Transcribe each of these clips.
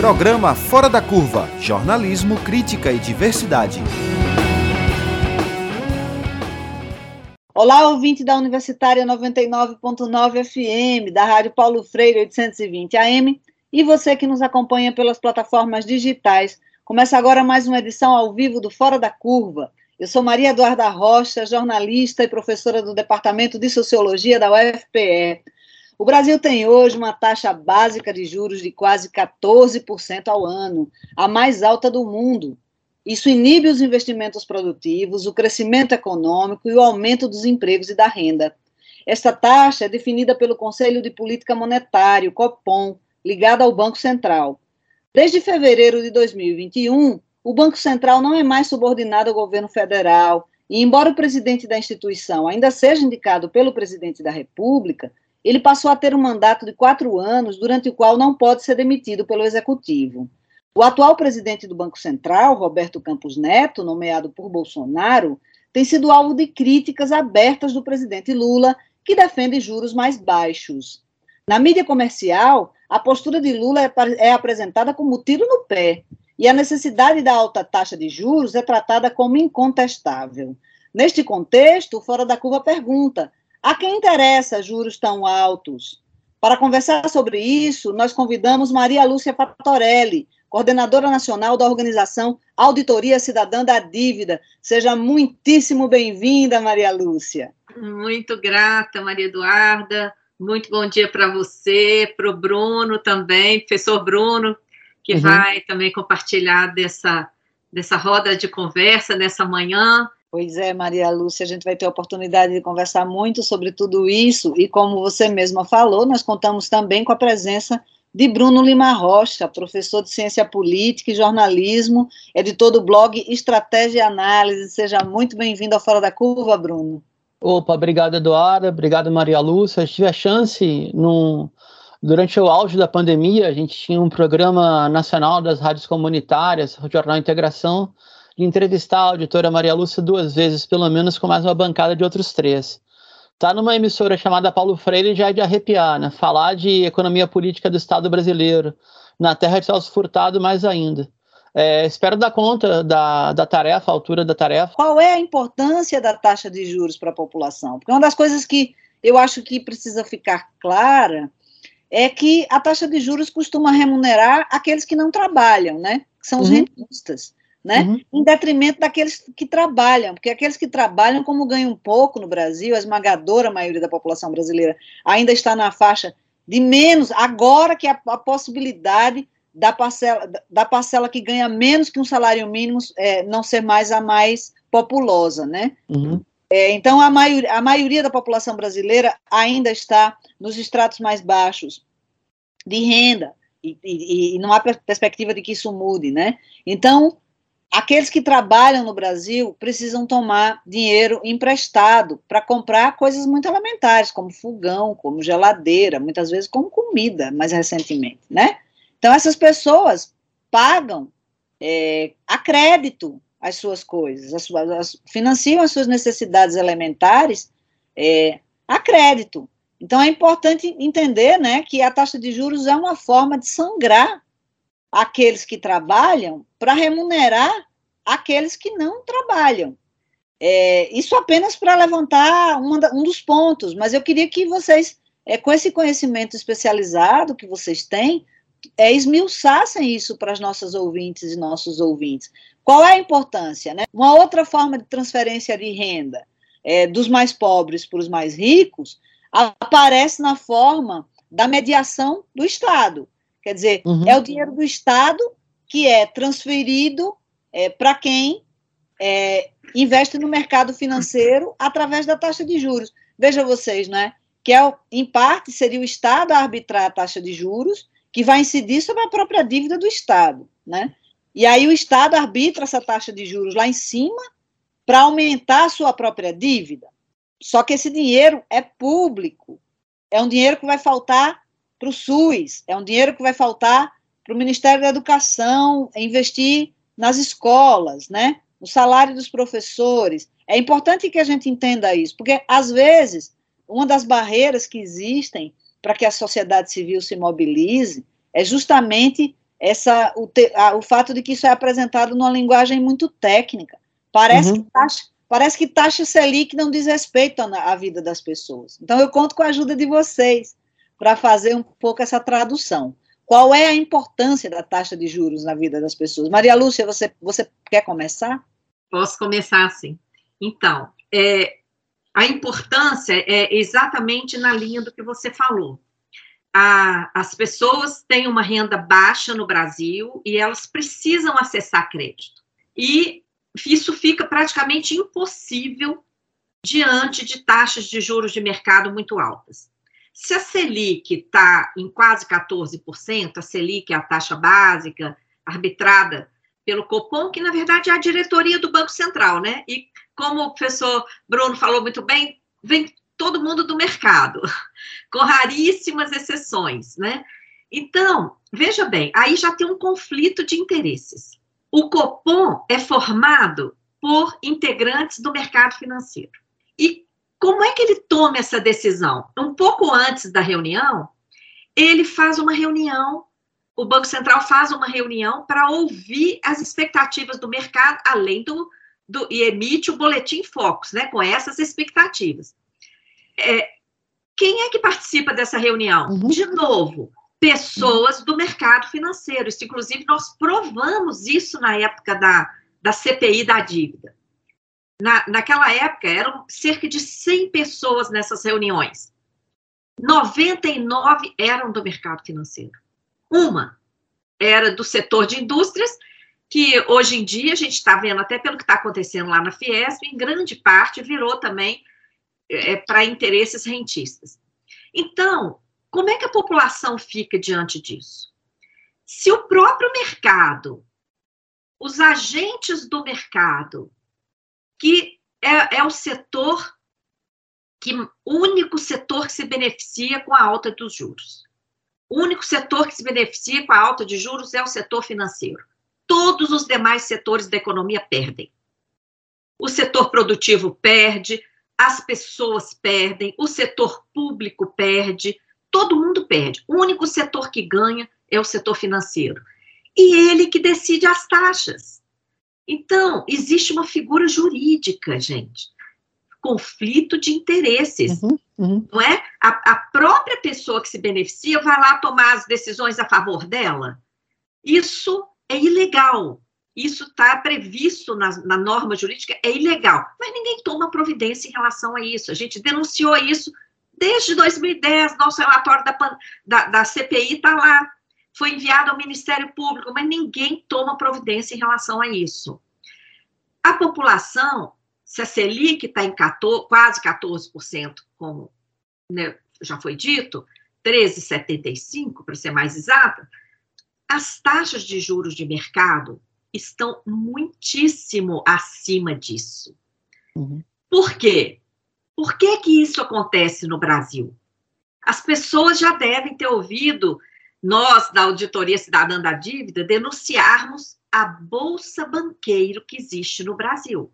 Programa Fora da Curva Jornalismo, Crítica e Diversidade. Olá, ouvinte da Universitária 99.9 FM, da Rádio Paulo Freire 820 AM, e você que nos acompanha pelas plataformas digitais. Começa agora mais uma edição ao vivo do Fora da Curva. Eu sou Maria Eduarda Rocha, jornalista e professora do Departamento de Sociologia da UFPE. O Brasil tem hoje uma taxa básica de juros de quase 14% ao ano, a mais alta do mundo. Isso inibe os investimentos produtivos, o crescimento econômico e o aumento dos empregos e da renda. Esta taxa é definida pelo Conselho de Política Monetária, COPOM, ligado ao Banco Central. Desde fevereiro de 2021, o Banco Central não é mais subordinado ao governo federal, e embora o presidente da instituição ainda seja indicado pelo presidente da República, ele passou a ter um mandato de quatro anos, durante o qual não pode ser demitido pelo executivo. O atual presidente do Banco Central, Roberto Campos Neto, nomeado por Bolsonaro, tem sido alvo de críticas abertas do presidente Lula, que defende juros mais baixos. Na mídia comercial, a postura de Lula é, é apresentada como tiro no pé, e a necessidade da alta taxa de juros é tratada como incontestável. Neste contexto, Fora da Curva pergunta a quem interessa juros tão altos? Para conversar sobre isso, nós convidamos Maria Lúcia Patorelli, coordenadora nacional da organização Auditoria Cidadã da Dívida. Seja muitíssimo bem-vinda, Maria Lúcia. Muito grata, Maria Eduarda. Muito bom dia para você, para o Bruno também, professor Bruno, que uhum. vai também compartilhar dessa, dessa roda de conversa nessa manhã. Pois é, Maria Lúcia, a gente vai ter a oportunidade de conversar muito sobre tudo isso, e como você mesma falou, nós contamos também com a presença de Bruno Lima Rocha, professor de Ciência Política e Jornalismo, editor do blog Estratégia e Análise. Seja muito bem-vindo ao Fora da Curva, Bruno. Opa, obrigado, Eduardo, obrigado, Maria Lúcia. Eu tive a chance, durante o auge da pandemia, a gente tinha um programa nacional das rádios comunitárias, o Jornal Integração, de entrevistar a auditora Maria Lúcia duas vezes, pelo menos, com mais uma bancada de outros três. Tá numa emissora chamada Paulo Freire já é de arrepiar, né? Falar de economia política do Estado brasileiro, na terra de Celso Furtado, mais ainda. É, espero dar conta da, da tarefa, a altura da tarefa. Qual é a importância da taxa de juros para a população? Porque uma das coisas que eu acho que precisa ficar clara é que a taxa de juros costuma remunerar aqueles que não trabalham, né? Que são os uhum. rentistas né? Uhum. Em detrimento daqueles que trabalham, porque aqueles que trabalham, como ganham pouco no Brasil, a esmagadora maioria da população brasileira ainda está na faixa de menos, agora que a, a possibilidade da parcela, da parcela que ganha menos que um salário mínimo é, não ser mais a mais populosa, né? Uhum. É, então, a, maior, a maioria da população brasileira ainda está nos estratos mais baixos de renda, e, e, e não há perspectiva de que isso mude, né? Então, Aqueles que trabalham no Brasil precisam tomar dinheiro emprestado para comprar coisas muito elementares, como fogão, como geladeira, muitas vezes como comida, mais recentemente, né? Então, essas pessoas pagam é, a crédito as suas coisas, as suas, as, financiam as suas necessidades elementares é, a crédito. Então, é importante entender né, que a taxa de juros é uma forma de sangrar aqueles que trabalham para remunerar aqueles que não trabalham. É, isso apenas para levantar uma, um dos pontos, mas eu queria que vocês, é, com esse conhecimento especializado que vocês têm, é, esmiuçassem isso para as nossas ouvintes e nossos ouvintes. Qual é a importância? Né? Uma outra forma de transferência de renda é, dos mais pobres para os mais ricos aparece na forma da mediação do Estado. Quer dizer, uhum. é o dinheiro do Estado que é transferido é, para quem é, investe no mercado financeiro através da taxa de juros. Veja vocês, né? Que é, em parte seria o Estado a arbitrar a taxa de juros, que vai incidir sobre a própria dívida do Estado, né? E aí o Estado arbitra essa taxa de juros lá em cima para aumentar a sua própria dívida. Só que esse dinheiro é público, é um dinheiro que vai faltar para o SUS, é um dinheiro que vai faltar para o Ministério da Educação investir nas escolas, né? O salário dos professores. É importante que a gente entenda isso, porque às vezes uma das barreiras que existem para que a sociedade civil se mobilize é justamente essa, o, te, a, o fato de que isso é apresentado numa linguagem muito técnica. Parece uhum. que taxa, parece que taxa Selic não diz respeito à, à vida das pessoas. Então, eu conto com a ajuda de vocês para fazer um pouco essa tradução. Qual é a importância da taxa de juros na vida das pessoas? Maria Lúcia, você, você quer começar? Posso começar, sim. Então, é, a importância é exatamente na linha do que você falou. A, as pessoas têm uma renda baixa no Brasil e elas precisam acessar crédito. E isso fica praticamente impossível diante de taxas de juros de mercado muito altas. Se a Selic está em quase 14%, a Selic é a taxa básica arbitrada pelo Copom, que na verdade é a diretoria do Banco Central, né? E como o professor Bruno falou muito bem, vem todo mundo do mercado, com raríssimas exceções, né? Então, veja bem, aí já tem um conflito de interesses. O Copom é formado por integrantes do mercado financeiro. E como é que ele toma essa decisão? Um pouco antes da reunião, ele faz uma reunião, o Banco Central faz uma reunião para ouvir as expectativas do mercado, além do, do e emite o boletim Focus, né, com essas expectativas. É, quem é que participa dessa reunião? Uhum. De novo, pessoas do mercado financeiro. Isso, inclusive, nós provamos isso na época da, da CPI da dívida. Na, naquela época, eram cerca de 100 pessoas nessas reuniões. 99 eram do mercado financeiro. Uma era do setor de indústrias, que hoje em dia a gente está vendo, até pelo que está acontecendo lá na Fiesp, em grande parte virou também é, para interesses rentistas. Então, como é que a população fica diante disso? Se o próprio mercado, os agentes do mercado, que é, é o setor que único setor que se beneficia com a alta dos juros. O único setor que se beneficia com a alta de juros é o setor financeiro. Todos os demais setores da economia perdem. O setor produtivo perde, as pessoas perdem, o setor público perde, todo mundo perde. O único setor que ganha é o setor financeiro. E ele que decide as taxas. Então, existe uma figura jurídica, gente. Conflito de interesses. Uhum, uhum. Não é? A, a, própria pessoa que se beneficia vai lá tomar as decisões a favor dela. Isso é ilegal. Isso está previsto na, na norma jurídica, é ilegal. Mas ninguém toma providência em relação a isso. A gente denunciou isso desde 2010, nosso relatório da, da, da CPI está lá foi enviado ao Ministério Público, mas ninguém toma providência em relação a isso. A população, se a Selic está em 14, quase 14%, como né, já foi dito, 13,75% para ser mais exata, as taxas de juros de mercado estão muitíssimo acima disso. Uhum. Por quê? Por que, que isso acontece no Brasil? As pessoas já devem ter ouvido nós, da Auditoria Cidadã da Dívida, denunciarmos a bolsa banqueiro que existe no Brasil.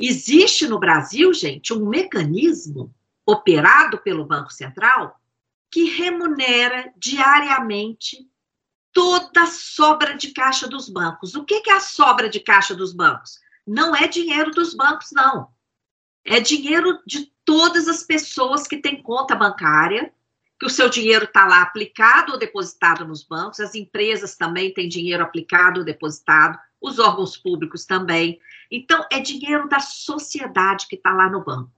Existe no Brasil, gente, um mecanismo operado pelo Banco Central que remunera diariamente toda a sobra de caixa dos bancos. O que é a sobra de caixa dos bancos? Não é dinheiro dos bancos, não. É dinheiro de todas as pessoas que têm conta bancária que o seu dinheiro está lá aplicado ou depositado nos bancos, as empresas também têm dinheiro aplicado ou depositado, os órgãos públicos também. Então, é dinheiro da sociedade que está lá no banco.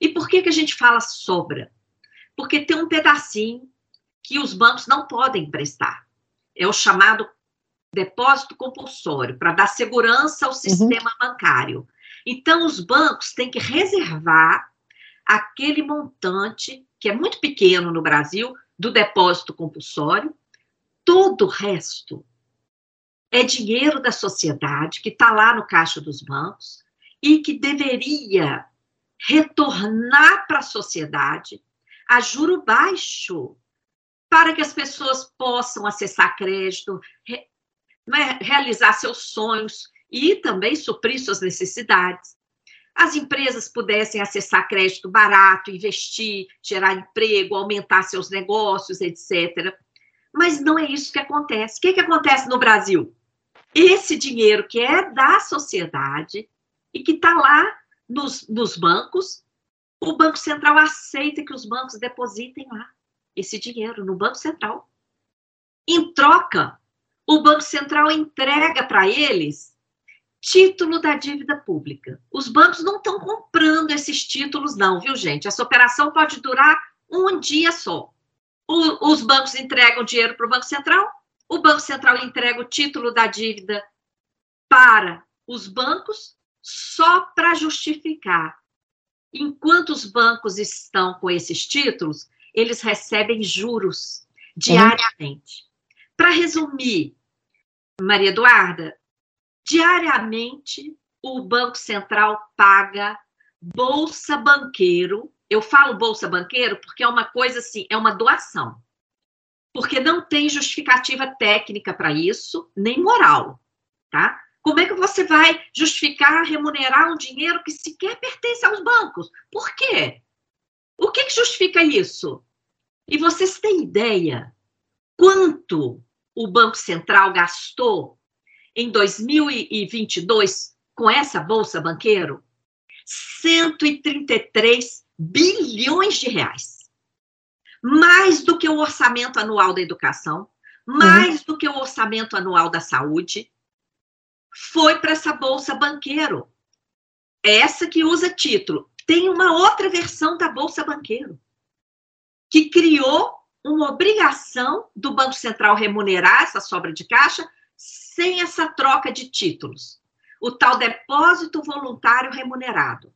E por que, que a gente fala sobra? Porque tem um pedacinho que os bancos não podem emprestar. É o chamado depósito compulsório, para dar segurança ao uhum. sistema uhum. bancário. Então, os bancos têm que reservar aquele montante que é muito pequeno no Brasil, do depósito compulsório. Todo o resto é dinheiro da sociedade que está lá no caixa dos bancos e que deveria retornar para a sociedade a juro baixo, para que as pessoas possam acessar crédito, re, né, realizar seus sonhos e também suprir suas necessidades as empresas pudessem acessar crédito barato, investir, gerar emprego, aumentar seus negócios, etc. Mas não é isso que acontece. O que, que acontece no Brasil? Esse dinheiro que é da sociedade e que está lá nos, nos bancos, o Banco Central aceita que os bancos depositem lá esse dinheiro no Banco Central. Em troca, o Banco Central entrega para eles título da dívida pública. Os bancos não estão comprando esses títulos, não, viu, gente? Essa operação pode durar um dia só. O, os bancos entregam dinheiro para o Banco Central, o Banco Central entrega o título da dívida para os bancos só para justificar. Enquanto os bancos estão com esses títulos, eles recebem juros diariamente. Uhum. Para resumir, Maria Eduarda, diariamente o Banco Central paga bolsa banqueiro. Eu falo bolsa banqueiro porque é uma coisa assim, é uma doação. Porque não tem justificativa técnica para isso, nem moral, tá? Como é que você vai justificar remunerar um dinheiro que sequer pertence aos bancos? Por quê? O que, que justifica isso? E vocês têm ideia quanto o Banco Central gastou em 2022 com essa bolsa banqueiro? 133 bilhões de reais. Mais do que o orçamento anual da educação, mais uhum. do que o orçamento anual da saúde, foi para essa bolsa banqueiro. Essa que usa título. Tem uma outra versão da bolsa banqueiro que criou uma obrigação do Banco Central remunerar essa sobra de caixa sem essa troca de títulos. O tal depósito voluntário remunerado.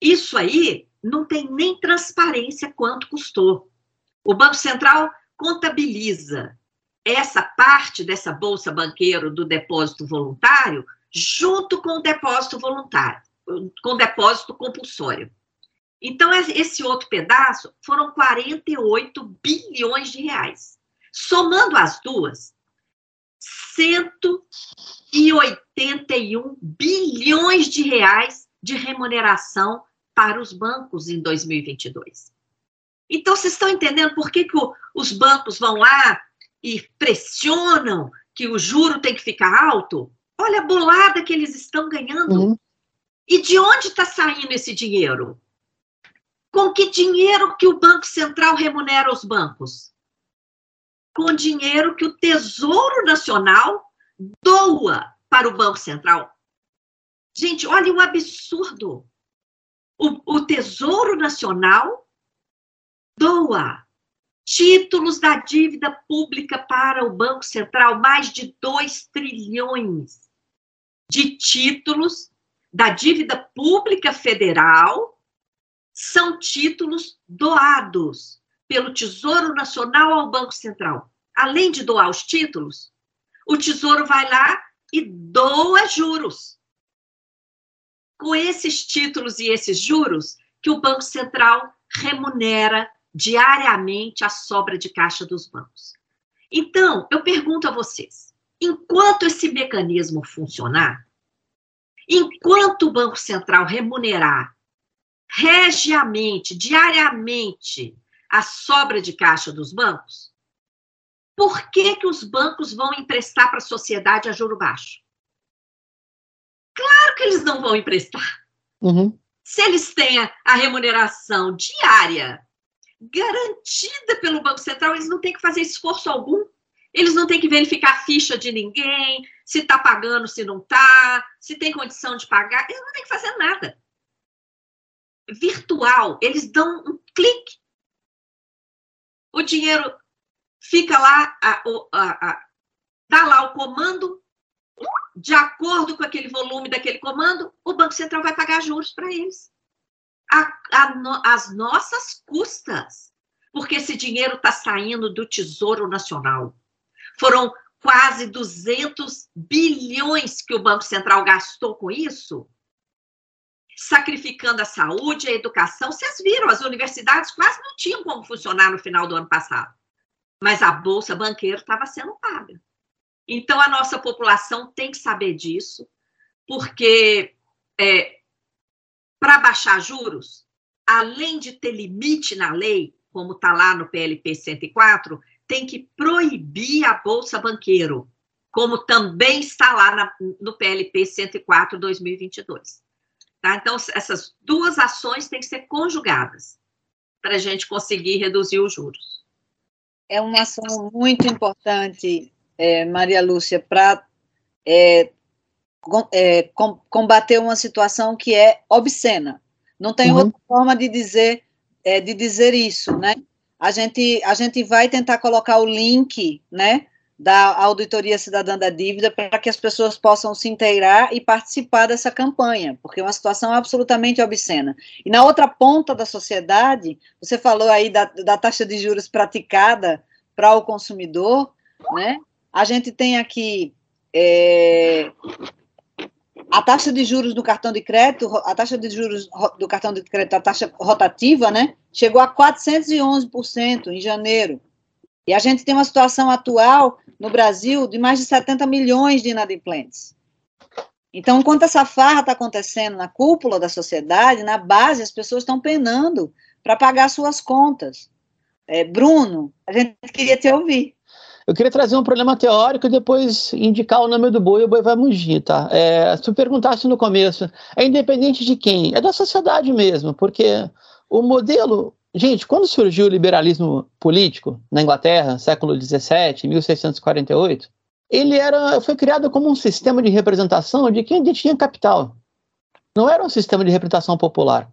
Isso aí não tem nem transparência quanto custou. O Banco Central contabiliza essa parte dessa bolsa banqueiro do depósito voluntário junto com o depósito voluntário, com o depósito compulsório. Então, esse outro pedaço foram 48 bilhões de reais. Somando as duas, 181 bilhões de reais de remuneração para os bancos em 2022. Então, vocês estão entendendo por que, que o, os bancos vão lá e pressionam que o juro tem que ficar alto? Olha a bolada que eles estão ganhando. Uhum. E de onde está saindo esse dinheiro? Com que dinheiro que o Banco Central remunera os bancos? Com dinheiro que o Tesouro Nacional doa para o Banco Central. Gente, olha o absurdo. O, o Tesouro Nacional doa títulos da dívida pública para o Banco Central, mais de 2 trilhões de títulos da dívida pública federal são títulos doados pelo Tesouro Nacional ao Banco Central. Além de doar os títulos, o Tesouro vai lá e doa juros. Com esses títulos e esses juros que o Banco Central remunera diariamente a sobra de caixa dos bancos. Então, eu pergunto a vocês: enquanto esse mecanismo funcionar, enquanto o Banco Central remunerar regiamente, diariamente, a sobra de caixa dos bancos, por que, que os bancos vão emprestar para a sociedade a juro baixo? Claro que eles não vão emprestar. Uhum. Se eles têm a, a remuneração diária garantida pelo Banco Central, eles não têm que fazer esforço algum. Eles não têm que verificar a ficha de ninguém, se está pagando, se não está, se tem condição de pagar. Eles não têm que fazer nada virtual, eles dão um clique. O dinheiro fica lá, a, a, a, dá lá o comando, de acordo com aquele volume daquele comando, o Banco Central vai pagar juros para eles. No, as nossas custas, porque esse dinheiro está saindo do Tesouro Nacional. Foram quase 200 bilhões que o Banco Central gastou com isso sacrificando a saúde, a educação. Vocês viram, as universidades quase não tinham como funcionar no final do ano passado. Mas a bolsa banqueira estava sendo paga. Então, a nossa população tem que saber disso, porque é, para baixar juros, além de ter limite na lei, como está lá no PLP 104, tem que proibir a Bolsa Banqueiro, como também está lá na, no PLP 104-2022. Tá? Então, essas duas ações têm que ser conjugadas para a gente conseguir reduzir os juros. É uma ação muito importante, é, Maria Lúcia, para é, é, combater uma situação que é obscena. Não tem uhum. outra forma de dizer, é, de dizer isso, né? A gente, a gente vai tentar colocar o link, né, da Auditoria Cidadã da Dívida para que as pessoas possam se inteirar e participar dessa campanha, porque é uma situação absolutamente obscena. E na outra ponta da sociedade, você falou aí da, da taxa de juros praticada para o consumidor, né? A gente tem aqui é, a taxa de juros do cartão de crédito, a taxa de juros do cartão de crédito, a taxa rotativa, né, chegou a 411% em janeiro. E a gente tem uma situação atual no Brasil de mais de 70 milhões de inadimplentes. Então, enquanto essa farra está acontecendo na cúpula da sociedade, na base, as pessoas estão penando para pagar suas contas. É, Bruno, a gente queria te ouvir. Eu queria trazer um problema teórico e depois indicar o nome do boi o boi vai mugir, tá? É, se tu perguntasse no começo, é independente de quem? É da sociedade mesmo, porque o modelo. Gente, quando surgiu o liberalismo político na Inglaterra, século XVII, 1648, ele era, foi criado como um sistema de representação de quem detinha capital. Não era um sistema de representação popular.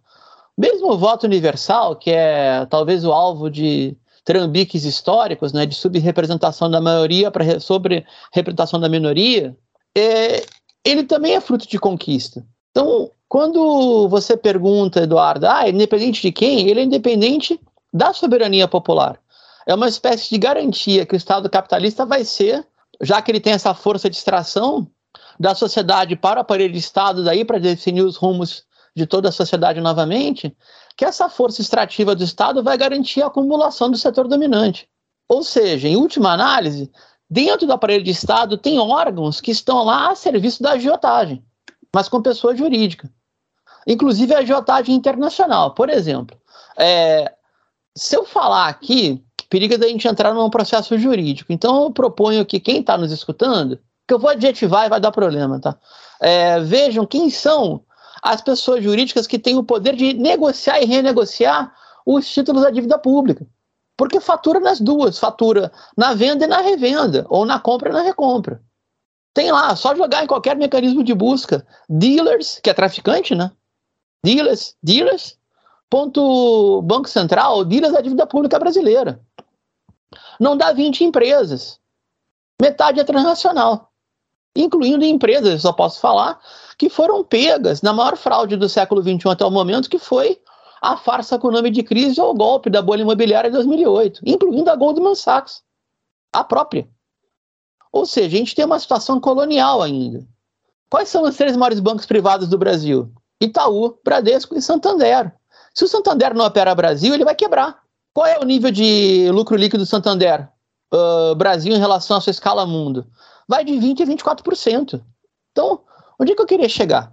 Mesmo o voto universal, que é talvez o alvo de trambiques históricos, né, de subrepresentação da maioria para sobre representação da minoria, é, ele também é fruto de conquista. Então, quando você pergunta, Eduardo, ah, independente de quem? Ele é independente da soberania popular. É uma espécie de garantia que o Estado capitalista vai ser, já que ele tem essa força de extração da sociedade para o aparelho de Estado daí para definir os rumos de toda a sociedade novamente, que essa força extrativa do Estado vai garantir a acumulação do setor dominante. Ou seja, em última análise, dentro do aparelho de Estado tem órgãos que estão lá a serviço da agiotagem, mas com pessoa jurídica. Inclusive a agiotagem internacional. Por exemplo, é, se eu falar aqui, periga da gente entrar num processo jurídico. Então eu proponho que quem está nos escutando, que eu vou adjetivar e vai dar problema, tá? É, vejam quem são as pessoas jurídicas que têm o poder de negociar e renegociar os títulos da dívida pública. Porque fatura nas duas, fatura na venda e na revenda, ou na compra e na recompra. Tem lá, só jogar em qualquer mecanismo de busca, dealers, que é traficante, né? Dealers, dealers, ponto Banco Central, dealers da dívida pública brasileira. Não dá 20 empresas. Metade é transnacional. Incluindo empresas, só posso falar, que foram pegas na maior fraude do século XXI até o momento, que foi a farsa com o nome de crise ou golpe da bolha imobiliária de 2008, incluindo a Goldman Sachs, a própria. Ou seja, a gente tem uma situação colonial ainda. Quais são os três maiores bancos privados do Brasil? Itaú, Bradesco e Santander. Se o Santander não opera Brasil, ele vai quebrar. Qual é o nível de lucro líquido do Santander uh, Brasil em relação à sua escala mundo? Vai de 20% a 24%. Então, Onde é que eu queria chegar?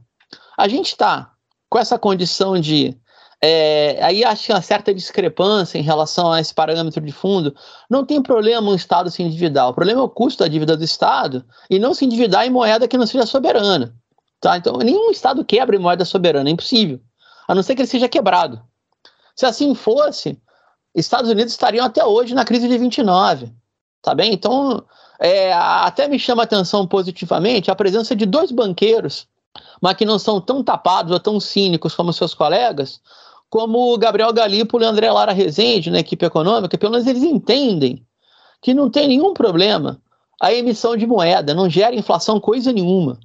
A gente está com essa condição de. É, aí acho que uma certa discrepância em relação a esse parâmetro de fundo. Não tem problema um Estado se endividar. O problema é o custo da dívida do Estado e não se endividar em moeda que não seja soberana. Tá? Então, nenhum Estado quebra em moeda soberana, é impossível. A não ser que ele seja quebrado. Se assim fosse, Estados Unidos estariam até hoje na crise de 29. Tá bem? Então, é, até me chama a atenção positivamente a presença de dois banqueiros, mas que não são tão tapados ou tão cínicos como seus colegas, como o Gabriel Galípolo e o André Lara Rezende, na equipe econômica, pelo menos eles entendem que não tem nenhum problema a emissão de moeda, não gera inflação coisa nenhuma.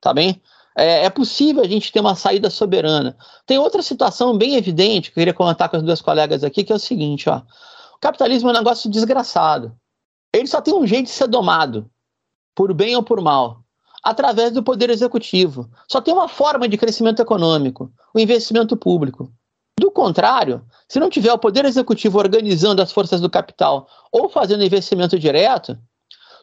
Tá bem? É, é, possível a gente ter uma saída soberana. Tem outra situação bem evidente que eu queria comentar com as duas colegas aqui, que é o seguinte: ó, o capitalismo é um negócio desgraçado. Ele só tem um jeito de ser domado, por bem ou por mal, através do poder executivo. Só tem uma forma de crescimento econômico, o investimento público. Do contrário, se não tiver o poder executivo organizando as forças do capital ou fazendo investimento direto,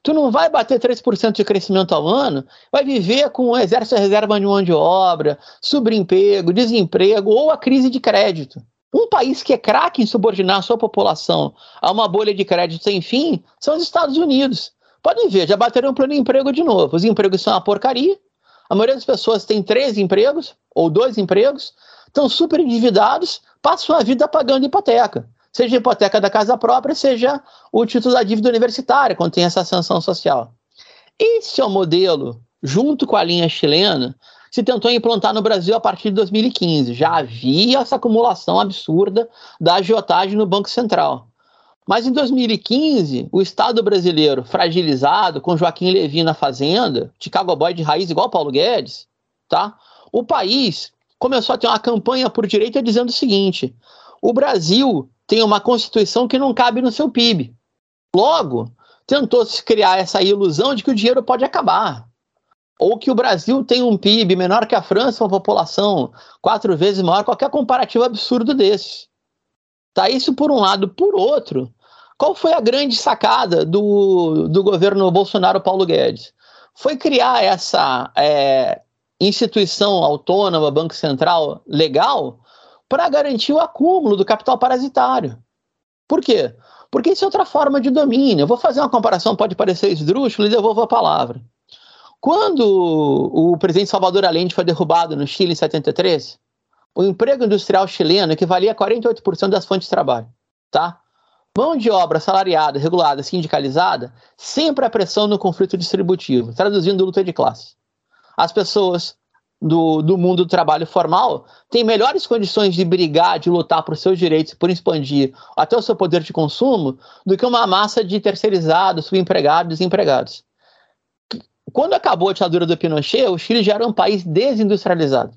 tu não vai bater 3% de crescimento ao ano, vai viver com o exército de reserva de mão de obra, subemprego, desemprego ou a crise de crédito. Um país que é craque em subordinar sua população a uma bolha de crédito sem fim são os Estados Unidos. Podem ver, já bateram plano emprego de novo. Os empregos são uma porcaria. A maioria das pessoas tem três empregos ou dois empregos, estão super endividados, passam a vida pagando hipoteca. Seja a hipoteca da casa própria, seja o título da dívida universitária, quando tem essa sanção social. Esse é o modelo, junto com a linha chilena, se tentou implantar no Brasil a partir de 2015. Já havia essa acumulação absurda da agiotagem no Banco Central. Mas em 2015, o Estado brasileiro, fragilizado, com Joaquim Levy na fazenda, Chicago Boy de raiz igual Paulo Guedes, tá? o país começou a ter uma campanha por direita dizendo o seguinte: o Brasil tem uma constituição que não cabe no seu PIB. Logo, tentou se criar essa ilusão de que o dinheiro pode acabar ou que o Brasil tem um PIB menor que a França, uma população quatro vezes maior, qualquer comparativo absurdo desses. Tá isso por um lado. Por outro, qual foi a grande sacada do, do governo Bolsonaro Paulo Guedes? Foi criar essa é, instituição autônoma, Banco Central, legal, para garantir o acúmulo do capital parasitário. Por quê? Porque isso é outra forma de domínio. Eu vou fazer uma comparação, pode parecer esdrúxulo, e devolvo a palavra. Quando o presidente Salvador Allende foi derrubado no Chile em 73, o emprego industrial chileno equivalia a 48% das fontes de trabalho, tá? Mão de obra salariada, regulada, sindicalizada, sempre a pressão no conflito distributivo, traduzindo luta de classe. As pessoas do, do mundo do trabalho formal têm melhores condições de brigar, de lutar por seus direitos, por expandir até o seu poder de consumo, do que uma massa de terceirizados, subempregados, desempregados. Quando acabou a ditadura do Pinochet, o Chile já era um país desindustrializado.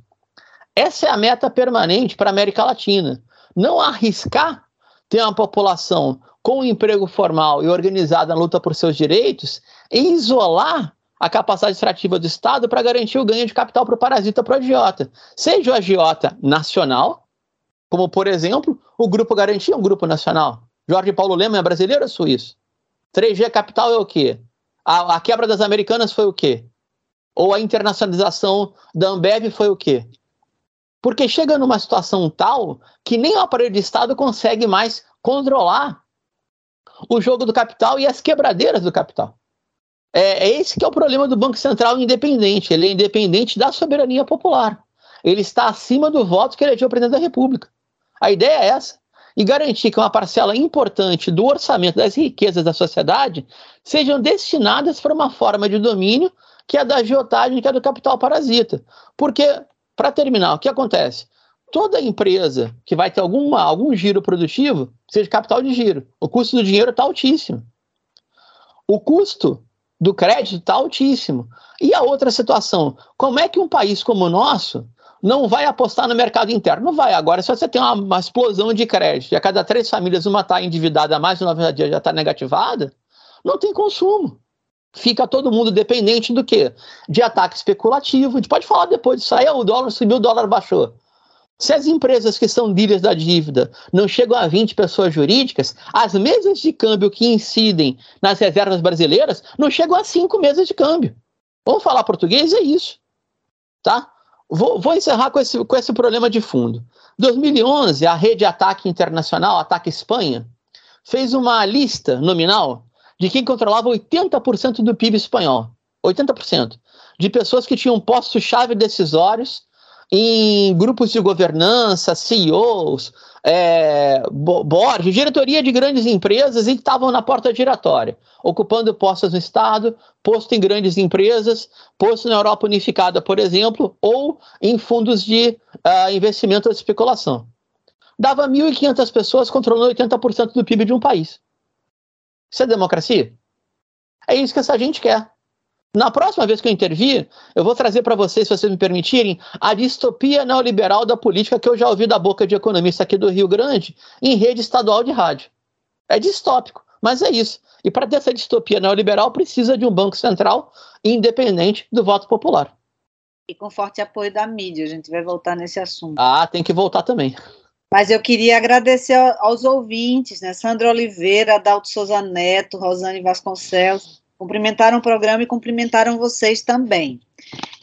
Essa é a meta permanente para a América Latina. Não arriscar ter uma população com emprego formal e organizada na luta por seus direitos e isolar a capacidade extrativa do Estado para garantir o ganho de capital para o parasita, para o agiota. Seja o agiota nacional, como, por exemplo, o Grupo Garantia um grupo nacional. Jorge Paulo Lema é brasileiro ou suíço? 3G Capital é o quê? A, a quebra das americanas foi o quê? Ou a internacionalização da Ambev foi o quê? Porque chega numa situação tal que nem o aparelho de Estado consegue mais controlar o jogo do capital e as quebradeiras do capital. É, é, esse que é o problema do Banco Central independente. Ele é independente da soberania popular. Ele está acima do voto que elegeu o presidente da República. A ideia é essa e garantir que uma parcela importante do orçamento das riquezas da sociedade sejam destinadas para uma forma de domínio que é da agiotagem, que é do capital parasita. Porque, para terminar, o que acontece? Toda empresa que vai ter alguma, algum giro produtivo seja capital de giro. O custo do dinheiro está altíssimo. O custo do crédito está altíssimo. E a outra situação, como é que um país como o nosso não vai apostar no mercado interno. Não vai. Agora, se você tem uma, uma explosão de crédito e a cada três famílias uma está endividada mais de 90 dias já está negativada, não tem consumo. Fica todo mundo dependente do quê? De ataque especulativo. A gente pode falar depois disso aí, o dólar subiu, o dólar baixou. Se as empresas que são líderes da dívida não chegam a 20 pessoas jurídicas, as mesas de câmbio que incidem nas reservas brasileiras não chegam a cinco mesas de câmbio. Vamos falar português? É isso. Tá? Vou, vou, encerrar com esse, com esse problema de fundo. 2011, a rede Ataque Internacional, Ataque Espanha, fez uma lista nominal de quem controlava 80% do PIB espanhol. 80%. De pessoas que tinham postos-chave decisórios em grupos de governança, CEOs, é, board, diretoria de grandes empresas e que estavam na porta giratória, ocupando postos no Estado, posto em grandes empresas, posto na Europa Unificada, por exemplo, ou em fundos de uh, investimento ou especulação. Dava 1.500 pessoas controlando 80% do PIB de um país. Isso é democracia? É isso que essa gente quer. Na próxima vez que eu intervir, eu vou trazer para vocês, se vocês me permitirem, a distopia neoliberal da política que eu já ouvi da boca de economista aqui do Rio Grande em rede estadual de rádio. É distópico, mas é isso. E para ter essa distopia neoliberal, precisa de um Banco Central independente do voto popular. E com forte apoio da mídia, a gente vai voltar nesse assunto. Ah, tem que voltar também. Mas eu queria agradecer aos ouvintes, né? Sandra Oliveira, Adalto Souza Neto, Rosane Vasconcelos cumprimentaram o programa e cumprimentaram vocês também.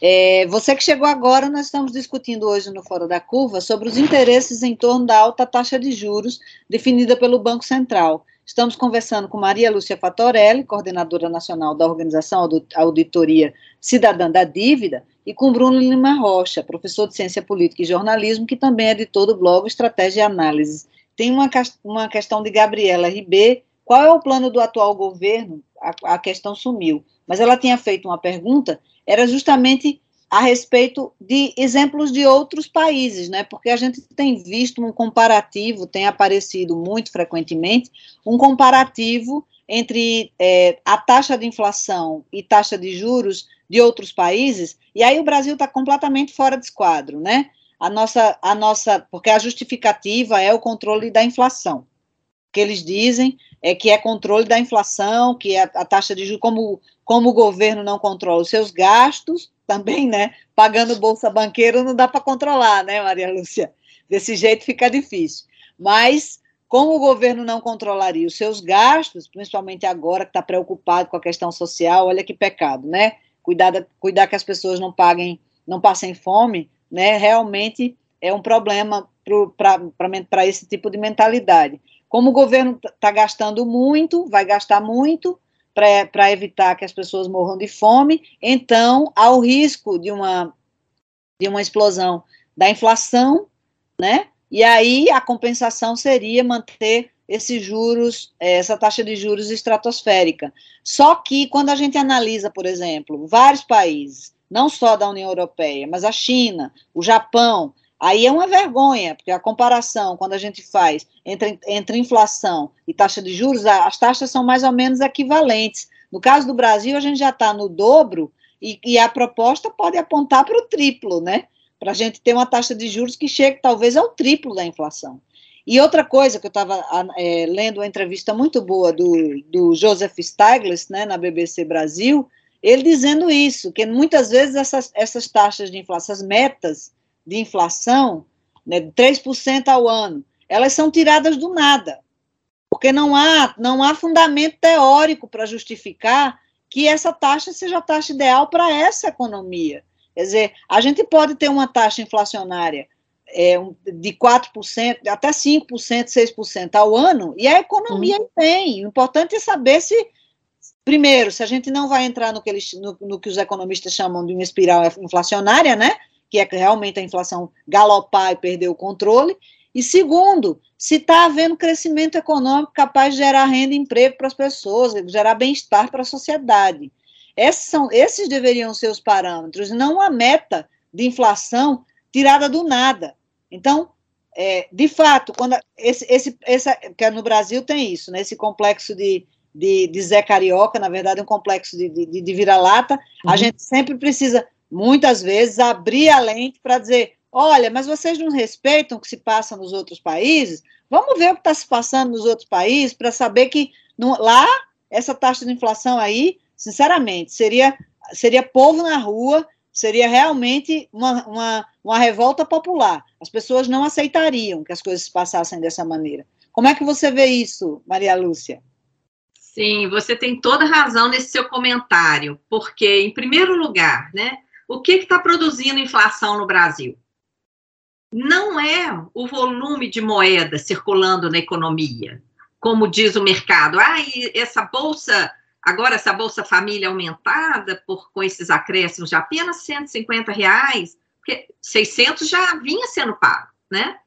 É, você que chegou agora, nós estamos discutindo hoje no Fora da Curva sobre os interesses em torno da alta taxa de juros definida pelo Banco Central. Estamos conversando com Maria Lúcia Fatorelli, coordenadora nacional da Organização Auditoria Cidadã da Dívida, e com Bruno Lima Rocha, professor de Ciência Política e Jornalismo, que também é editor do blog Estratégia e Análise. Tem uma, uma questão de Gabriela RB. Qual é o plano do atual governo? A, a questão sumiu. Mas ela tinha feito uma pergunta, era justamente a respeito de exemplos de outros países, né? Porque a gente tem visto um comparativo, tem aparecido muito frequentemente, um comparativo entre é, a taxa de inflação e taxa de juros de outros países, e aí o Brasil está completamente fora desse quadro, né? A nossa, a nossa, porque a justificativa é o controle da inflação. O que eles dizem é que é controle da inflação, que a, a taxa de juros, como, como o governo não controla os seus gastos, também, né? Pagando bolsa banqueiro não dá para controlar, né, Maria Lúcia? Desse jeito fica difícil. Mas, como o governo não controlaria os seus gastos, principalmente agora que está preocupado com a questão social, olha que pecado, né? Cuidar, cuidar que as pessoas não paguem, não passem fome, né? Realmente é um problema para esse tipo de mentalidade. Como o governo está gastando muito, vai gastar muito, para evitar que as pessoas morram de fome, então há o risco de uma, de uma explosão da inflação, né? E aí a compensação seria manter esses juros, eh, essa taxa de juros estratosférica. Só que quando a gente analisa, por exemplo, vários países, não só da União Europeia, mas a China, o Japão, Aí é uma vergonha, porque a comparação, quando a gente faz entre, entre inflação e taxa de juros, as taxas são mais ou menos equivalentes. No caso do Brasil, a gente já está no dobro e, e, a proposta pode apontar para o triplo, né? Para a gente ter uma taxa de juros que chegue talvez ao triplo da inflação. E outra coisa que eu estava é, lendo uma entrevista muito boa do, do Joseph Stiglitz, né, na BBC Brasil, ele dizendo isso, que muitas vezes essas, essas taxas de inflação, essas metas, de inflação, né, 3% ao ano, elas são tiradas do nada, porque não há, não há fundamento teórico para justificar que essa taxa seja a taxa ideal para essa economia. Quer dizer, a gente pode ter uma taxa inflacionária é, de 4%, até 5%, 6% ao ano, e a economia uhum. tem. O importante é saber se, primeiro, se a gente não vai entrar no que, eles, no, no que os economistas chamam de uma espiral inflacionária, né? que é realmente a inflação galopar e perder o controle, e segundo, se está havendo crescimento econômico capaz de gerar renda e emprego para as pessoas, gerar bem-estar para a sociedade. Esses, são, esses deveriam ser os parâmetros, não a meta de inflação tirada do nada. Então, é, de fato, quando esse, esse, essa, que no Brasil tem isso, né, esse complexo de, de, de Zé Carioca, na verdade, um complexo de, de, de vira-lata, uhum. a gente sempre precisa muitas vezes, abrir a lente para dizer: olha, mas vocês não respeitam o que se passa nos outros países? Vamos ver o que está se passando nos outros países para saber que não, lá, essa taxa de inflação aí, sinceramente, seria, seria povo na rua, seria realmente uma, uma, uma revolta popular. As pessoas não aceitariam que as coisas se passassem dessa maneira. Como é que você vê isso, Maria Lúcia? Sim, você tem toda razão nesse seu comentário, porque, em primeiro lugar, né, o que está produzindo inflação no Brasil? Não é o volume de moeda circulando na economia, como diz o mercado. Ah, e essa bolsa, agora essa bolsa família aumentada por, com esses acréscimos de apenas 150 reais, porque 600 já vinha sendo pago, né?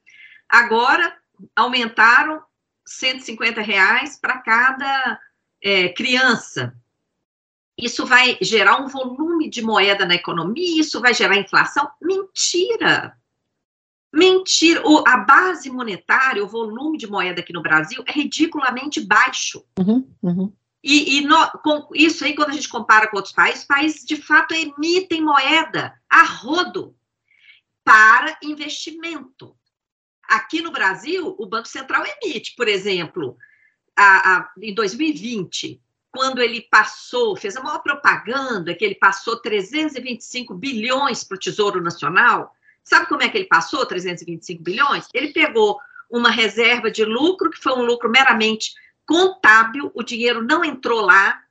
Agora aumentaram 150 reais para cada é, criança isso vai gerar um volume de moeda na economia, isso vai gerar inflação. Mentira! Mentira! O, a base monetária, o volume de moeda aqui no Brasil é ridiculamente baixo. Uhum, uhum. E, e no, com isso aí, quando a gente compara com outros países, países de fato emitem moeda a rodo para investimento. Aqui no Brasil, o Banco Central emite, por exemplo, a, a, em 2020, quando ele passou, fez a maior propaganda, que ele passou 325 bilhões para o Tesouro Nacional. Sabe como é que ele passou 325 bilhões? Ele pegou uma reserva de lucro, que foi um lucro meramente contábil, o dinheiro não entrou lá,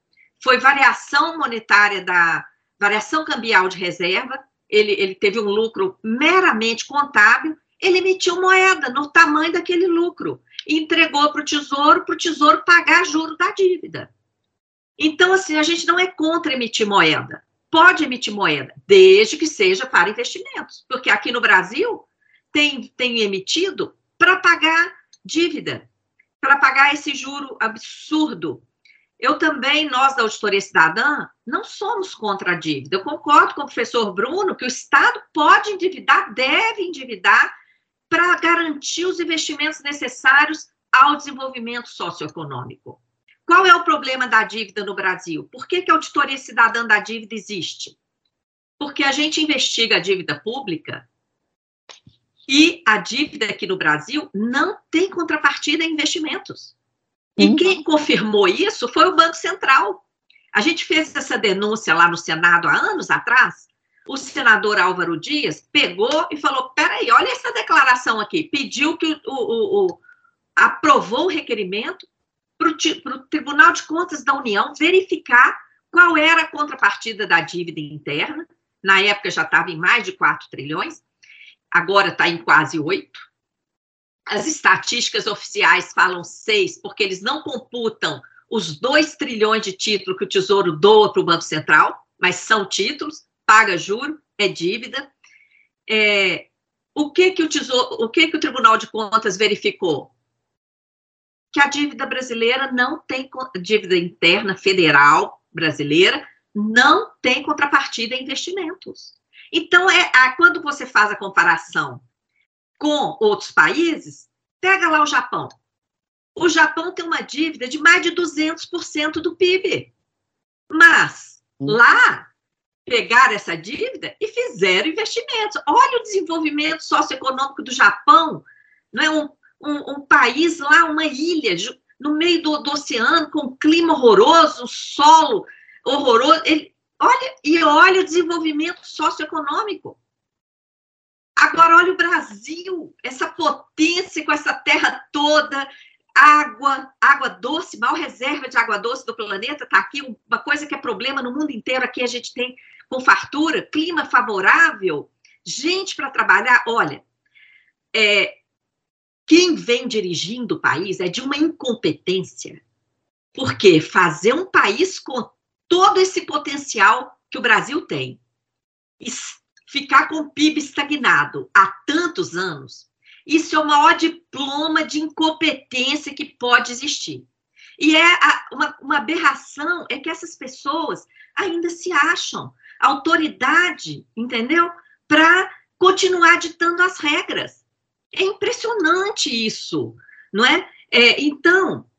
foi variação monetária da variação cambial de reserva, ele, ele teve um lucro meramente contábil, ele emitiu moeda no tamanho daquele lucro e entregou para o Tesouro, para o Tesouro pagar juro da dívida. Então, assim, a gente não é contra emitir moeda. Pode emitir moeda, desde que seja para investimentos. Porque aqui no Brasil, tem, tem emitido para pagar dívida, para pagar esse juro absurdo. Eu também, nós da Auditoria Cidadã, não somos contra a dívida. Eu concordo com o professor Bruno que o Estado pode endividar, deve endividar, para garantir os investimentos necessários ao desenvolvimento socioeconômico. Qual é o problema da dívida no Brasil? Por que, que a auditoria cidadã da dívida existe? Porque a gente investiga a dívida pública e a dívida aqui no Brasil não tem contrapartida em investimentos. E uhum. quem confirmou isso foi o Banco Central. A gente fez essa denúncia lá no Senado há anos atrás. O senador Álvaro Dias pegou e falou: peraí, olha essa declaração aqui. Pediu que o, o, o aprovou o requerimento para o Tribunal de Contas da União verificar qual era a contrapartida da dívida interna. Na época já estava em mais de 4 trilhões, agora está em quase 8. As estatísticas oficiais falam 6, porque eles não computam os 2 trilhões de título que o Tesouro doa para o Banco Central, mas são títulos, paga juro, é dívida. É, o que que o Tesouro, o que que o Tribunal de Contas verificou? que a dívida brasileira não tem dívida interna federal brasileira não tem contrapartida em investimentos. Então é a, quando você faz a comparação com outros países, pega lá o Japão. O Japão tem uma dívida de mais de 200% do PIB. Mas hum. lá pegaram essa dívida e fizeram investimentos. Olha o desenvolvimento socioeconômico do Japão, não é um um, um país lá, uma ilha, no meio do, do, oceano, com um clima horroroso, solo horroroso. Ele, olha, e olha o desenvolvimento socioeconômico. Agora, olha o Brasil, essa potência com essa terra toda, água, água doce, maior reserva de água doce do planeta, está aqui, uma coisa que é problema no mundo inteiro, aqui a gente tem com fartura, clima favorável, gente para trabalhar. Olha, é, quem vem dirigindo o país é de uma incompetência. Porque fazer um país com todo esse potencial que o Brasil tem e ficar com o PIB estagnado há tantos anos, isso é o maior diploma de incompetência que pode existir. E é uma, uma aberração é que essas pessoas ainda se acham autoridade, entendeu? Para continuar ditando as regras. É impressionante isso, não é? é? Então,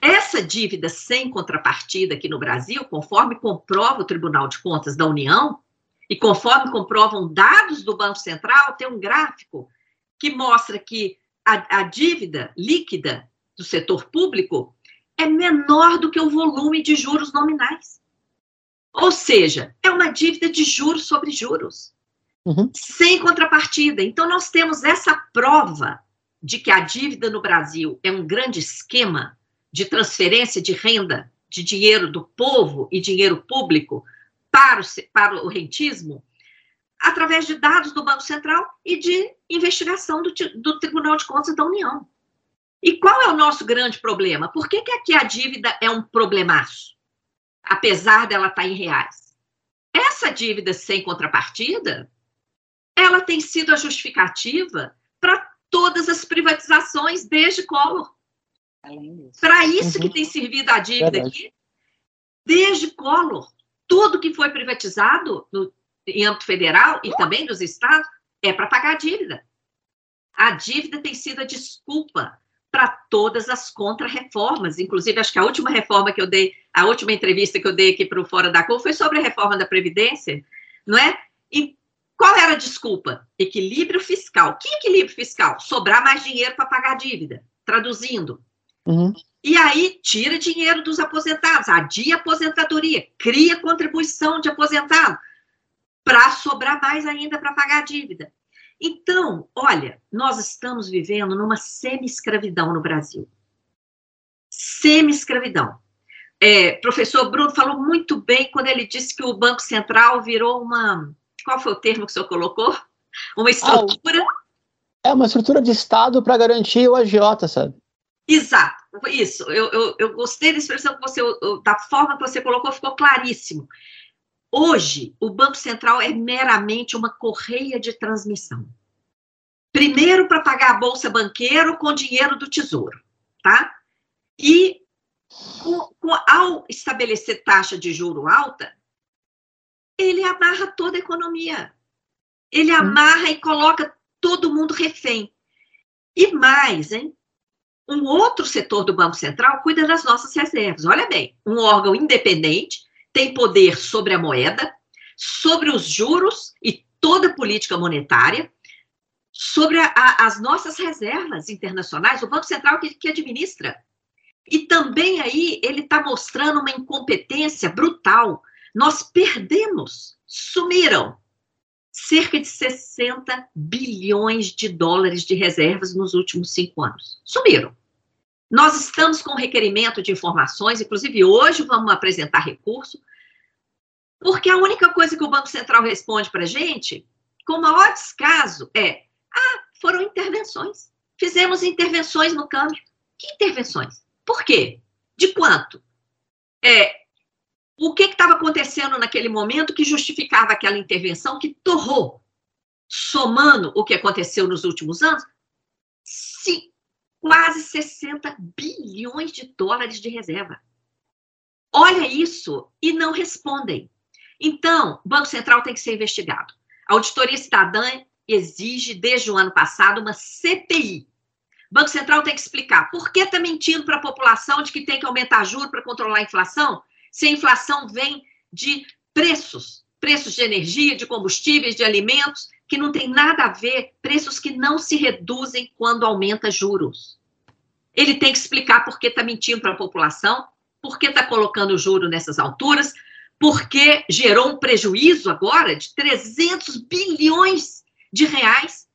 essa dívida sem contrapartida aqui no Brasil, conforme comprova o Tribunal de Contas da União, e conforme comprovam dados do Banco Central, tem um gráfico que mostra que a, a dívida líquida do setor público é menor do que o volume de juros nominais. Ou seja, é uma dívida de juros sobre juros uhum. sem contrapartida. Então, nós temos essa prova de que a dívida no Brasil é um grande esquema de transferência de renda, de dinheiro do povo e dinheiro público para o, para o rentismo, através de dados do Banco Central e de investigação do, do Tribunal de Contas da União. E qual é o nosso grande problema? Por que, que aqui a dívida é um problemaço, apesar dela estar em reais? Essa dívida sem contrapartida ela tem sido a justificativa para todas as privatizações desde Collor. Para isso uhum. que tem servido a dívida Verdade. aqui, desde Collor. Tudo que foi privatizado no, em âmbito federal e também dos estados é para pagar a dívida. A dívida tem sido a desculpa para todas as contra-reformas. Inclusive, acho que a última reforma que eu dei, a última entrevista que eu dei aqui para o Fora da Curva foi sobre a reforma da Previdência, não é? E qual era a desculpa? Equilíbrio fiscal. Que equilíbrio fiscal? Sobrar mais dinheiro para pagar a dívida. Traduzindo. Uhum. E aí tira dinheiro dos aposentados, adia aposentadoria, cria contribuição de aposentado, para sobrar mais ainda para pagar a dívida. Então, olha, nós estamos vivendo numa semi-escravidão no Brasil. Semi-escravidão. é, professor Bruno falou muito bem quando ele disse que o Banco Central virou uma. Qual foi o termo que o senhor colocou? Uma estrutura. Ah, é uma estrutura de Estado para garantir o agiota, sabe? Exato, isso. Eu, eu, eu, gostei da expressão que você, da forma que você colocou, ficou claríssimo. Hoje, o Banco Central é meramente uma correia de transmissão. Primeiro, para pagar a bolsa banqueiro com dinheiro do tesouro, tá? E com, com, ao estabelecer taxa de juro alta, ele amarra toda a economia. Ele hum. amarra e coloca todo mundo refém. E mais, hein? Um outro setor do Banco Central cuida das nossas reservas. Olha bem, um órgão independente tem poder sobre a moeda, sobre os juros e toda a política monetária, sobre a, a, as nossas reservas internacionais, o Banco Central que, que administra. E também aí ele está mostrando uma incompetência brutal. Nós perdemos, sumiram cerca de 60 bilhões de dólares de reservas nos últimos cinco anos. Sumiram. Nós estamos com requerimento de informações, inclusive hoje vamos apresentar recurso, porque a única coisa que o Banco Central responde para a gente, com maior descaso, é: ah, foram intervenções. Fizemos intervenções no câmbio. Que intervenções? Por quê? De quanto? É, o que estava acontecendo naquele momento que justificava aquela intervenção que torrou, somando o que aconteceu nos últimos anos, se, quase 60 bilhões de dólares de reserva. Olha isso e não respondem. Então, o Banco Central tem que ser investigado. A auditoria cidadã exige, desde o ano passado, uma CPI o Banco Central tem que explicar por que está mentindo para a população de que tem que aumentar juros para controlar a inflação, se a inflação vem de preços, preços de energia, de combustíveis, de alimentos, que não tem nada a ver, preços que não se reduzem quando aumenta juros. Ele tem que explicar por que está mentindo para a população, por que está colocando o juro nessas alturas, porque gerou um prejuízo agora de 300 bilhões de reais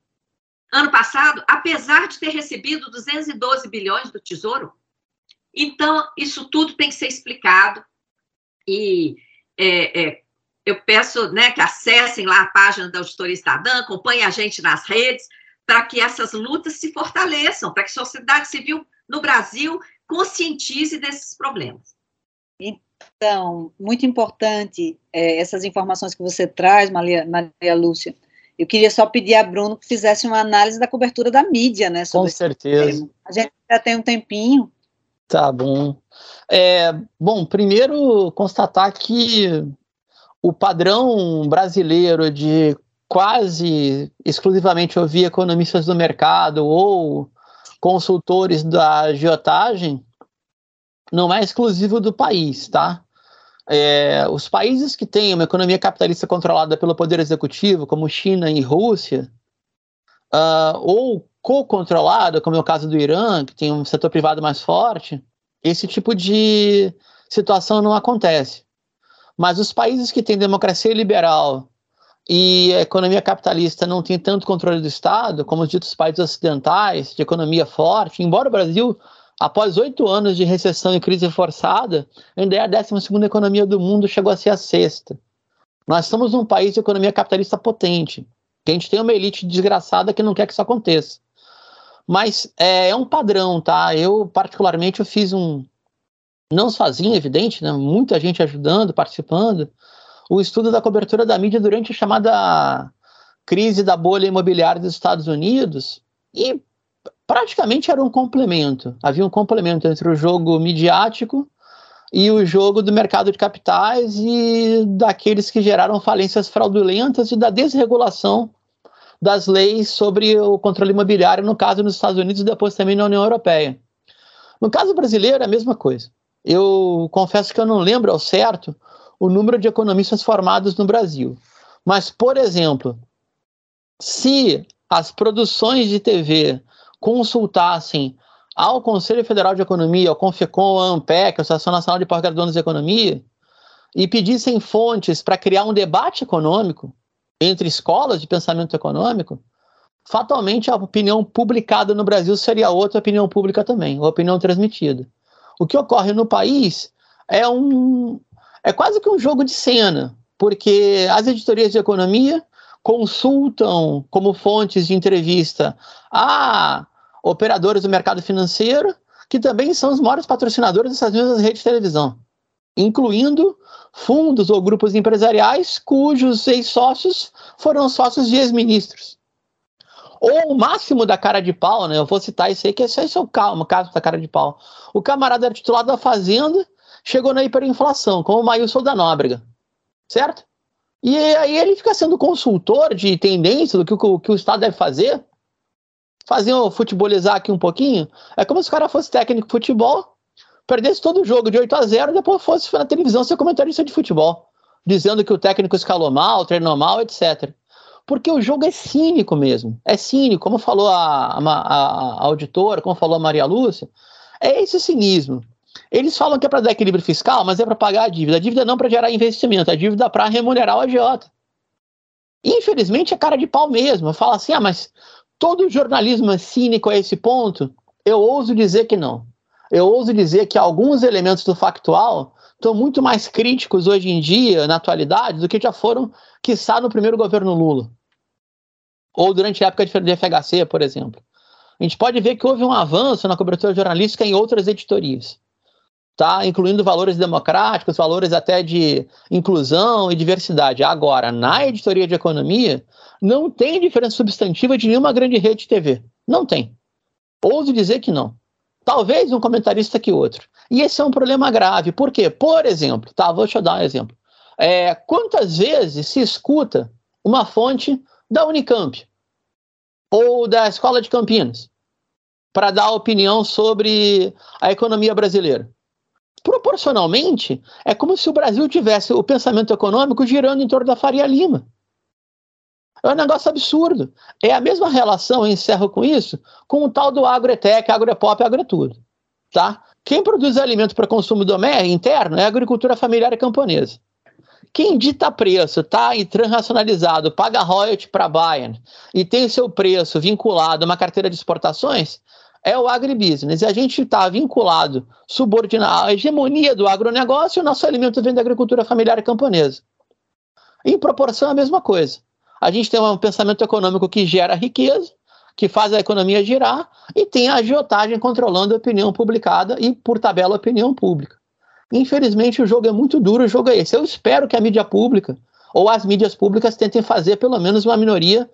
ano passado, apesar de ter recebido 212 bilhões do Tesouro. Então, isso tudo tem que ser explicado. E é, é, eu peço né, que acessem lá a página da Auditoria Estadã, acompanhem a gente nas redes, para que essas lutas se fortaleçam, para que a sociedade civil no Brasil conscientize desses problemas. Então, muito importante é, essas informações que você traz, Maria, Maria Lúcia, eu queria só pedir a Bruno que fizesse uma análise da cobertura da mídia, né? Com certeza. A gente já tem um tempinho. Tá bom. É, bom, primeiro constatar que o padrão brasileiro de quase exclusivamente ouvir economistas do mercado ou consultores da agiotagem não é exclusivo do país, tá? É, os países que têm uma economia capitalista controlada pelo poder executivo, como China e Rússia, uh, ou co-controlada, como é o caso do Irã, que tem um setor privado mais forte, esse tipo de situação não acontece. Mas os países que têm democracia liberal e a economia capitalista não tem tanto controle do Estado, como os ditos países ocidentais, de economia forte, embora o Brasil Após oito anos de recessão e crise forçada, ainda é a 12 economia do mundo, chegou a ser a sexta. Nós somos um país de economia capitalista potente, que a gente tem uma elite desgraçada que não quer que isso aconteça. Mas é, é um padrão, tá? Eu, particularmente, eu fiz um, não sozinho, evidente, né? muita gente ajudando, participando, o estudo da cobertura da mídia durante a chamada crise da bolha imobiliária dos Estados Unidos, e praticamente era um complemento. Havia um complemento entre o jogo midiático e o jogo do mercado de capitais e daqueles que geraram falências fraudulentas e da desregulação das leis sobre o controle imobiliário, no caso nos Estados Unidos e depois também na União Europeia. No caso brasileiro, é a mesma coisa. Eu confesso que eu não lembro ao certo o número de economistas formados no Brasil. Mas, por exemplo, se as produções de TV consultassem ao Conselho Federal de Economia, ao Confecom, ao ANPEC, a Associação Nacional de Pós-Graduandos de Economia, e pedissem fontes para criar um debate econômico entre escolas de pensamento econômico, fatalmente a opinião publicada no Brasil seria outra opinião pública também, a opinião transmitida. O que ocorre no país é um é quase que um jogo de cena, porque as editorias de economia consultam como fontes de entrevista a operadores do mercado financeiro, que também são os maiores patrocinadores dessas mesmas redes de televisão, incluindo fundos ou grupos empresariais cujos ex-sócios foram sócios de ex-ministros. Ou o máximo da cara de pau, né? Eu vou citar isso aí, que esse é o caso da cara de pau. O camarada era da Fazenda, chegou na hiperinflação, como o Maílson da Nóbrega, certo? E aí ele fica sendo consultor de tendência do que o, que o Estado deve fazer, fazer futebolizar aqui um pouquinho. É como se o cara fosse técnico de futebol, perdesse todo o jogo de 8 a 0 e depois fosse na televisão ser comentarista de futebol, dizendo que o técnico escalou mal, treinou mal, etc. Porque o jogo é cínico mesmo. É cínico, como falou a, a, a auditora, como falou a Maria Lúcia, é esse cinismo. Eles falam que é para dar equilíbrio fiscal, mas é para pagar a dívida. A dívida não para gerar investimento, a dívida para remunerar o agiota. Infelizmente é cara de pau mesmo. Fala assim, ah, mas todo jornalismo é cínico a esse ponto? Eu ouso dizer que não. Eu ouso dizer que alguns elementos do factual estão muito mais críticos hoje em dia, na atualidade, do que já foram, quiçá, no primeiro governo Lula. Ou durante a época de FHC, por exemplo. A gente pode ver que houve um avanço na cobertura jornalística em outras editorias tá? incluindo valores democráticos, valores até de inclusão e diversidade. Agora, na editoria de economia, não tem diferença substantiva de nenhuma grande rede de TV. Não tem. Ouso dizer que não. Talvez um comentarista que outro. E esse é um problema grave. Por quê? Por exemplo, tá, vou te dar um exemplo. É, quantas vezes se escuta uma fonte da Unicamp ou da Escola de Campinas para dar opinião sobre a economia brasileira? proporcionalmente, é como se o Brasil tivesse o pensamento econômico girando em torno da Faria Lima. É um negócio absurdo. É a mesma relação, eu encerro com isso, com o tal do agrotec, agropop, agrotudo. Tá? Quem produz alimento para consumo doméstico interno é a agricultura familiar e camponesa. Quem dita preço, está transnacionalizado, paga royalty para a Bayern e tem seu preço vinculado a uma carteira de exportações, é o agribusiness. E a gente está vinculado, subordinado à hegemonia do agronegócio e o nosso alimento vem da agricultura familiar e camponesa. Em proporção, a mesma coisa. A gente tem um pensamento econômico que gera riqueza, que faz a economia girar, e tem a agiotagem controlando a opinião publicada e, por tabela, a opinião pública. Infelizmente, o jogo é muito duro, o jogo é esse. Eu espero que a mídia pública, ou as mídias públicas, tentem fazer pelo menos uma minoria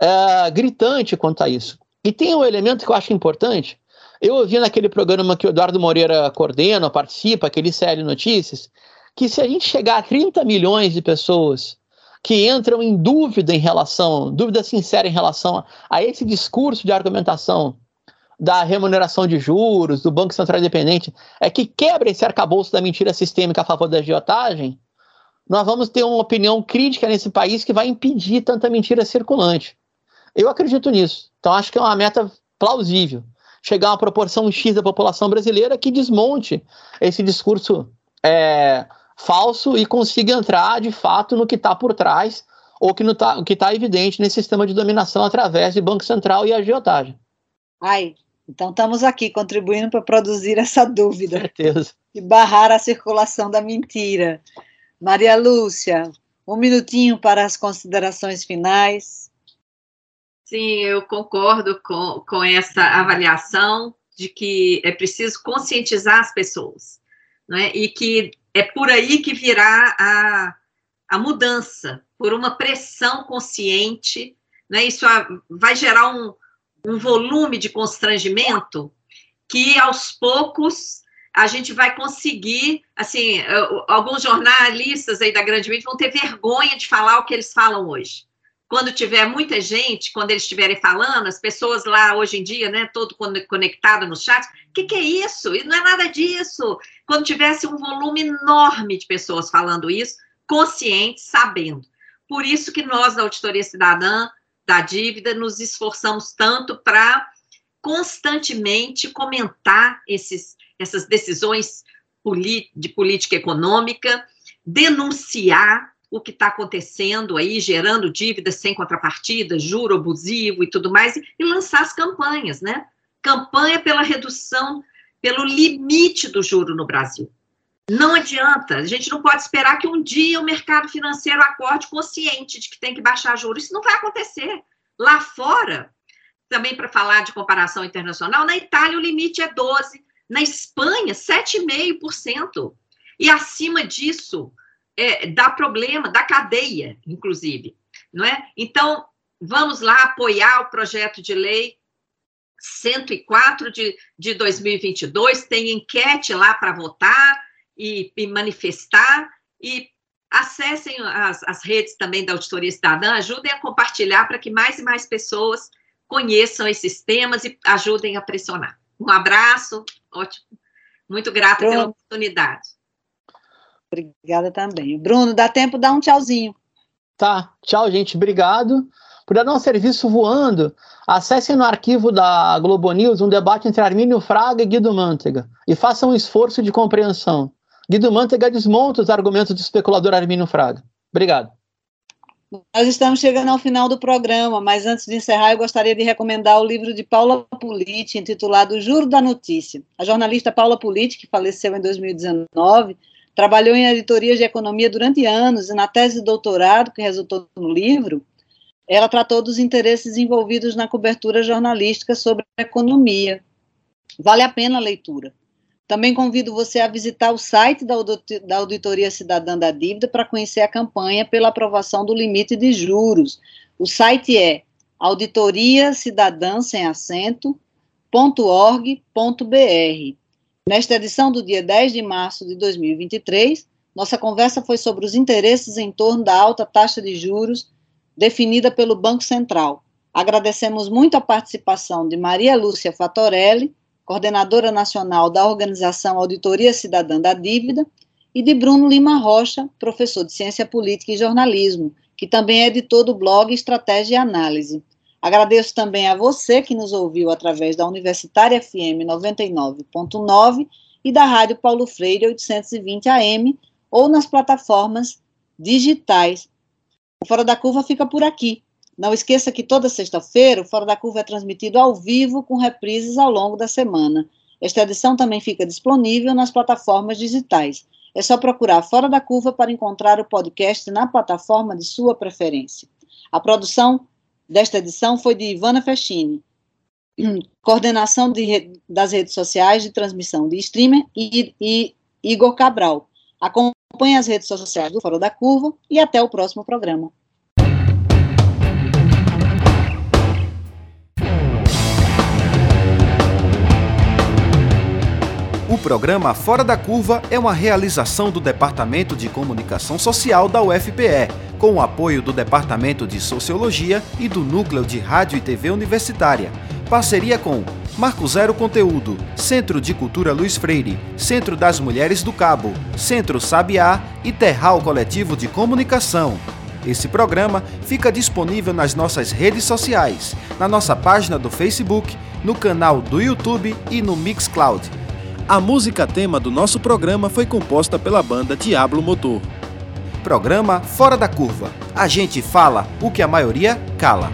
uh, gritante quanto a isso. E tem um elemento que eu acho importante. Eu ouvi naquele programa que o Eduardo Moreira coordena, participa, aquele CL Notícias, que se a gente chegar a 30 milhões de pessoas que entram em dúvida em relação, dúvida sincera em relação a esse discurso de argumentação da remuneração de juros, do Banco Central Independente, é que quebra esse arcabouço da mentira sistêmica a favor da agiotagem, nós vamos ter uma opinião crítica nesse país que vai impedir tanta mentira circulante. Eu acredito nisso. Então, acho que é uma meta plausível. Chegar a uma proporção X da população brasileira que desmonte esse discurso é, falso e consiga entrar, de fato, no que está por trás ou que está tá evidente nesse sistema de dominação através de Banco Central e agiotagem. Ai, então estamos aqui contribuindo para produzir essa dúvida. Certeza. E barrar a circulação da mentira. Maria Lúcia, um minutinho para as considerações finais. Sim, eu concordo com, com essa avaliação de que é preciso conscientizar as pessoas, né? e que é por aí que virá a, a mudança, por uma pressão consciente, né? isso vai gerar um, um volume de constrangimento que aos poucos a gente vai conseguir, assim, alguns jornalistas aí da grande mídia vão ter vergonha de falar o que eles falam hoje quando tiver muita gente, quando eles estiverem falando, as pessoas lá hoje em dia, né, todo conectado no chat, o que, que, é isso? E não é nada disso. Quando tivesse um volume enorme de pessoas falando isso, conscientes, sabendo. Por isso que nós, da Auditoria Cidadã da Dívida, nos esforçamos tanto para constantemente comentar esses, essas decisões de política econômica, denunciar o que está acontecendo aí, gerando dívidas sem contrapartida, juro abusivo e tudo mais, e, e lançar as campanhas, né? Campanha pela redução, pelo limite do juro no Brasil. Não adianta, a gente não pode esperar que um dia o mercado financeiro acorde consciente de que tem que baixar juros. Isso não vai acontecer. Lá fora, também para falar de comparação internacional, na Itália o limite é 12, na Espanha 7,5%. E acima disso, é, dá problema, dá cadeia, inclusive, não é? Então, vamos lá apoiar o projeto de lei 104 de, de 2022, tem enquete lá para votar e, e, manifestar, e acessem as, as redes também da Auditoria Cidadã, ajudem a compartilhar para que mais e mais pessoas conheçam esses temas e ajudem a pressionar. Um abraço, ótimo, muito grata pela oportunidade. Obrigada também. Bruno, dá tempo, dá um tchauzinho. Tá, tchau, gente, obrigado. Por dar um serviço voando, acessem no arquivo da Globo News um debate entre Armínio Fraga e Guido Mantega e façam um esforço de compreensão. Guido Mantega desmonta os argumentos do especulador Armínio Fraga. Obrigado. Nós estamos chegando ao final do programa, mas antes de encerrar, eu gostaria de recomendar o livro de Paula Politi, intitulado Juro da Notícia. A jornalista Paula Politi, que faleceu em 2019, trabalhou em editoria de economia durante anos e na tese de doutorado, que resultou no livro, ela tratou dos interesses envolvidos na cobertura jornalística sobre a economia. Vale a pena a leitura. Também convido você a visitar o site da Auditoria Cidadã da Dívida para conhecer a campanha pela aprovação do limite de juros. O site é auditoria cidadã sem acento.org.br. Nesta edição do dia 10 de março de 2023, nossa conversa foi sobre os interesses em torno da alta taxa de juros definida pelo Banco Central. Agradecemos muito a participação de Maria Lúcia Fatorelli, coordenadora nacional da Organização Auditoria Cidadã da Dívida, e de Bruno Lima Rocha, professor de Ciência Política e Jornalismo, que também é editor do blog Estratégia e Análise. Agradeço também a você que nos ouviu através da Universitária FM 99.9 e da Rádio Paulo Freire 820 AM ou nas plataformas digitais. O Fora da Curva fica por aqui. Não esqueça que toda sexta-feira o Fora da Curva é transmitido ao vivo com reprises ao longo da semana. Esta edição também fica disponível nas plataformas digitais. É só procurar Fora da Curva para encontrar o podcast na plataforma de sua preferência. A produção desta edição foi de Ivana Festini. Coordenação de, das redes sociais de transmissão de streamer e, e Igor Cabral. Acompanhe as redes sociais do Fora da Curva e até o próximo programa. O programa Fora da Curva é uma realização do Departamento de Comunicação Social da UFPE, com o apoio do Departamento de Sociologia e do Núcleo de Rádio e TV Universitária. Parceria com Marco Zero Conteúdo, Centro de Cultura Luiz Freire, Centro das Mulheres do Cabo, Centro Sabiá e Terral Coletivo de Comunicação. Esse programa fica disponível nas nossas redes sociais, na nossa página do Facebook, no canal do YouTube e no Mixcloud. A música tema do nosso programa foi composta pela banda Diablo Motor. Programa Fora da Curva. A gente fala o que a maioria cala.